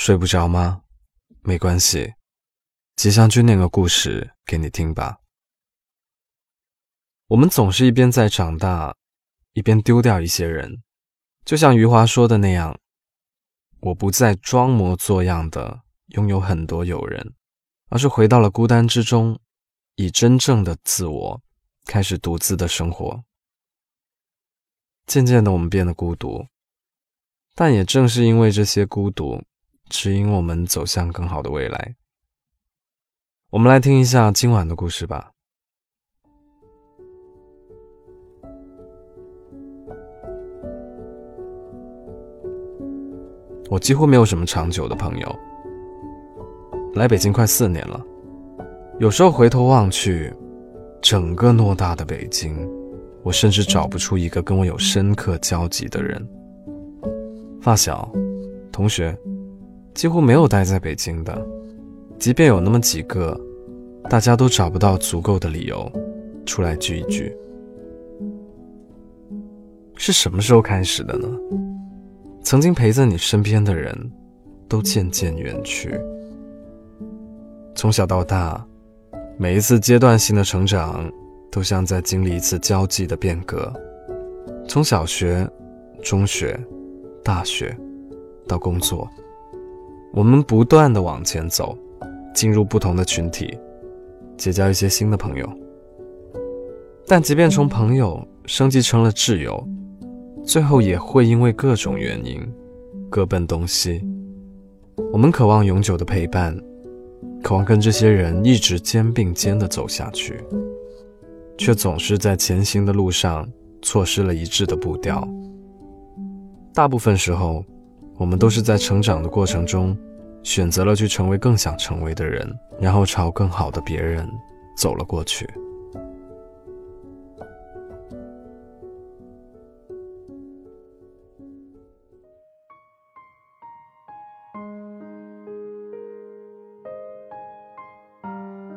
睡不着吗？没关系，吉祥君念个故事给你听吧。我们总是一边在长大，一边丢掉一些人，就像余华说的那样：“我不再装模作样的拥有很多友人，而是回到了孤单之中，以真正的自我开始独自的生活。”渐渐的，我们变得孤独，但也正是因为这些孤独。指引我们走向更好的未来。我们来听一下今晚的故事吧。我几乎没有什么长久的朋友，来北京快四年了。有时候回头望去，整个偌大的北京，我甚至找不出一个跟我有深刻交集的人。发小，同学。几乎没有待在北京的，即便有那么几个，大家都找不到足够的理由出来聚一聚。是什么时候开始的呢？曾经陪在你身边的人，都渐渐远去。从小到大，每一次阶段性的成长，都像在经历一次交际的变革。从小学、中学、大学，到工作。我们不断的往前走，进入不同的群体，结交一些新的朋友。但即便从朋友升级成了挚友，最后也会因为各种原因各奔东西。我们渴望永久的陪伴，渴望跟这些人一直肩并肩的走下去，却总是在前行的路上错失了一致的步调。大部分时候。我们都是在成长的过程中，选择了去成为更想成为的人，然后朝更好的别人走了过去。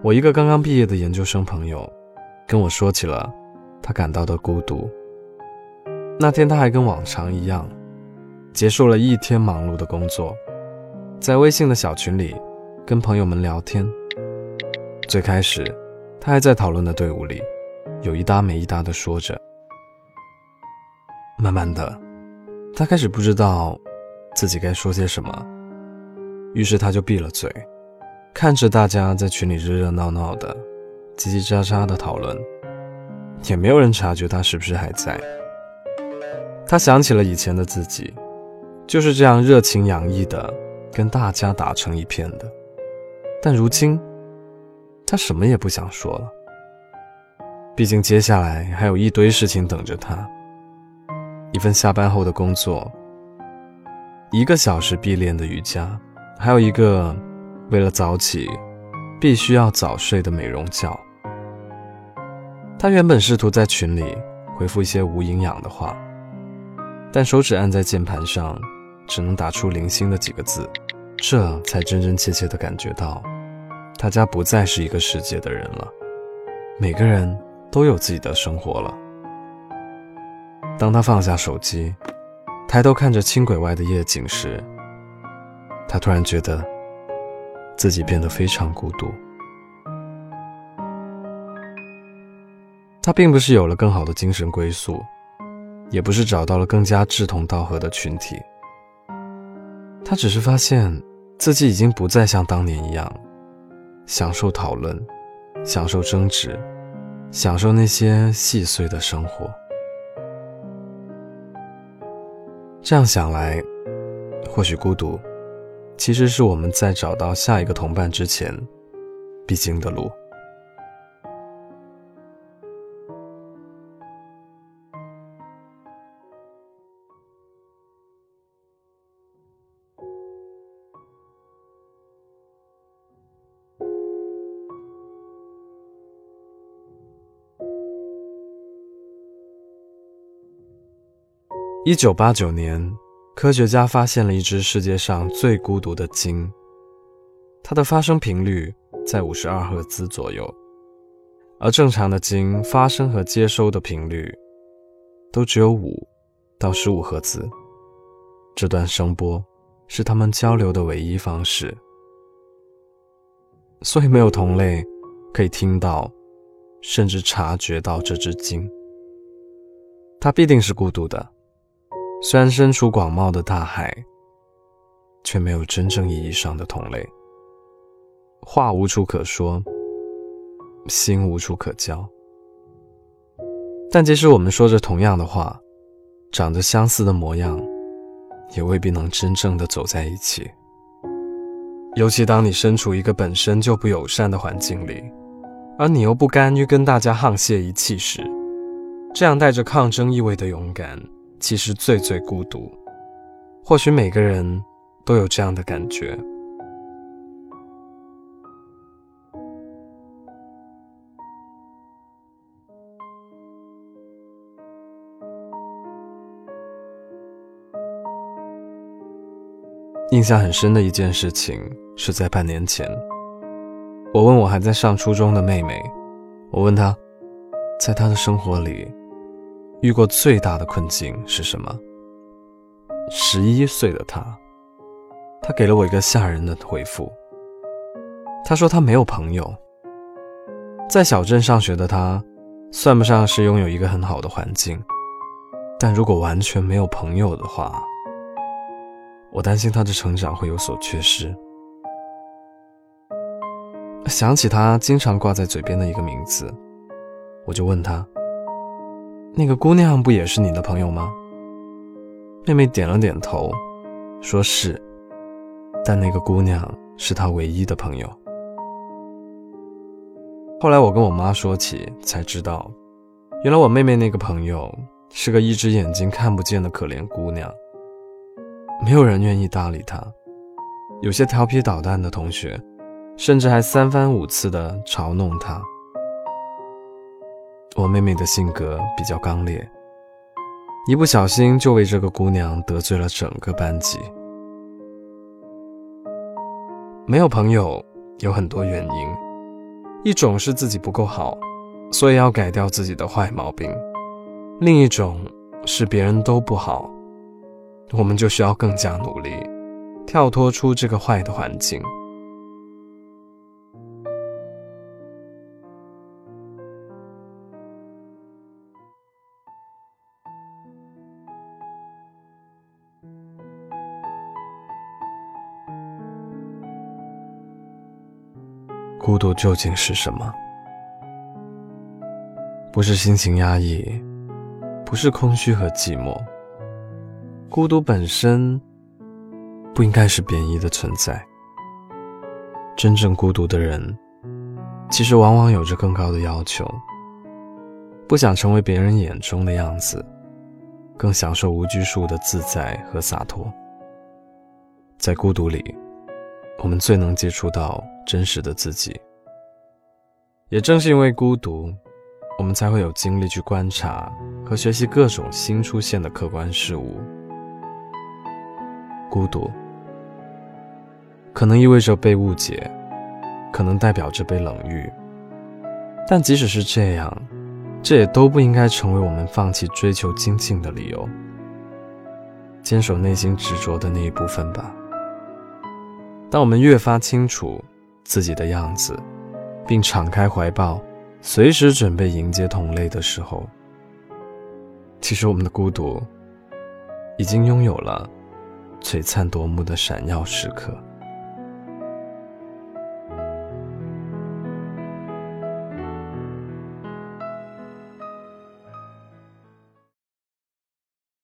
我一个刚刚毕业的研究生朋友，跟我说起了他感到的孤独。那天他还跟往常一样。结束了一天忙碌的工作，在微信的小群里跟朋友们聊天。最开始，他还在讨论的队伍里，有一搭没一搭的说着。慢慢的，他开始不知道自己该说些什么，于是他就闭了嘴，看着大家在群里热热闹闹的、叽叽喳喳的讨论，也没有人察觉他是不是还在。他想起了以前的自己。就是这样热情洋溢的跟大家打成一片的，但如今，他什么也不想说了。毕竟接下来还有一堆事情等着他：一份下班后的工作，一个小时必练的瑜伽，还有一个为了早起必须要早睡的美容觉。他原本试图在群里回复一些无营养的话，但手指按在键盘上。只能打出零星的几个字，这才真真切切地感觉到，他家不再是一个世界的人了。每个人都有自己的生活了。当他放下手机，抬头看着轻轨外的夜景时，他突然觉得自己变得非常孤独。他并不是有了更好的精神归宿，也不是找到了更加志同道合的群体。他只是发现自己已经不再像当年一样享受讨论、享受争执、享受那些细碎的生活。这样想来，或许孤独其实是我们在找到下一个同伴之前必经的路。一九八九年，科学家发现了一只世界上最孤独的鲸，它的发声频率在五十二赫兹左右，而正常的鲸发声和接收的频率都只有五到十五赫兹。这段声波是他们交流的唯一方式。所以没有同类可以听到，甚至察觉到这只鲸。它必定是孤独的，虽然身处广袤的大海，却没有真正意义上的同类。话无处可说，心无处可交。但即使我们说着同样的话，长着相似的模样，也未必能真正的走在一起。尤其当你身处一个本身就不友善的环境里，而你又不甘于跟大家沆瀣一气时，这样带着抗争意味的勇敢，其实最最孤独。或许每个人都有这样的感觉。印象很深的一件事情是在半年前，我问我还在上初中的妹妹，我问她，在她的生活里，遇过最大的困境是什么？十一岁的她，她给了我一个吓人的回复。她说她没有朋友，在小镇上学的她，算不上是拥有一个很好的环境，但如果完全没有朋友的话。我担心他的成长会有所缺失。想起他经常挂在嘴边的一个名字，我就问他：“那个姑娘不也是你的朋友吗？”妹妹点了点头，说是，但那个姑娘是他唯一的朋友。后来我跟我妈说起，才知道，原来我妹妹那个朋友是个一只眼睛看不见的可怜姑娘。没有人愿意搭理她，有些调皮捣蛋的同学，甚至还三番五次的嘲弄她。我妹妹的性格比较刚烈，一不小心就为这个姑娘得罪了整个班级。没有朋友有很多原因，一种是自己不够好，所以要改掉自己的坏毛病；另一种是别人都不好。我们就需要更加努力，跳脱出这个坏的环境。孤独究竟是什么？不是心情压抑，不是空虚和寂寞。孤独本身不应该是贬义的存在。真正孤独的人，其实往往有着更高的要求，不想成为别人眼中的样子，更享受无拘束的自在和洒脱。在孤独里，我们最能接触到真实的自己。也正是因为孤独，我们才会有精力去观察和学习各种新出现的客观事物。孤独，可能意味着被误解，可能代表着被冷遇。但即使是这样，这也都不应该成为我们放弃追求精进的理由。坚守内心执着的那一部分吧。当我们越发清楚自己的样子，并敞开怀抱，随时准备迎接同类的时候，其实我们的孤独已经拥有了。璀璨夺目的闪耀时刻。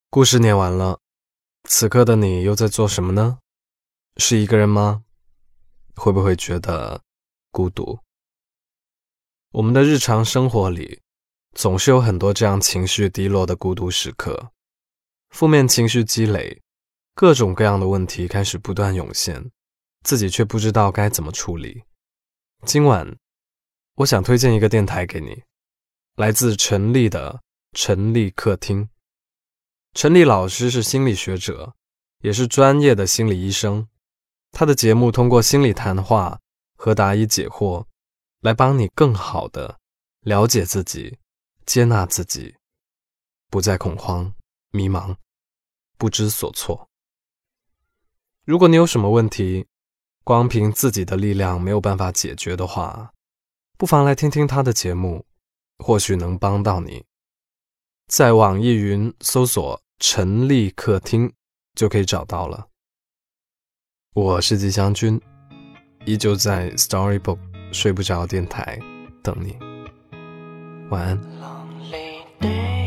故事念完了，此刻的你又在做什么呢？是一个人吗？会不会觉得孤独？我们的日常生活里，总是有很多这样情绪低落的孤独时刻，负面情绪积累。各种各样的问题开始不断涌现，自己却不知道该怎么处理。今晚，我想推荐一个电台给你，来自陈立的陈立客厅。陈立老师是心理学者，也是专业的心理医生。他的节目通过心理谈话和答疑解惑，来帮你更好的了解自己、接纳自己，不再恐慌、迷茫、不知所措。如果你有什么问题，光凭自己的力量没有办法解决的话，不妨来听听他的节目，或许能帮到你。在网易云搜索“陈立客厅”就可以找到了。我是吉祥君，依旧在 Storybook 睡不着电台等你。晚安。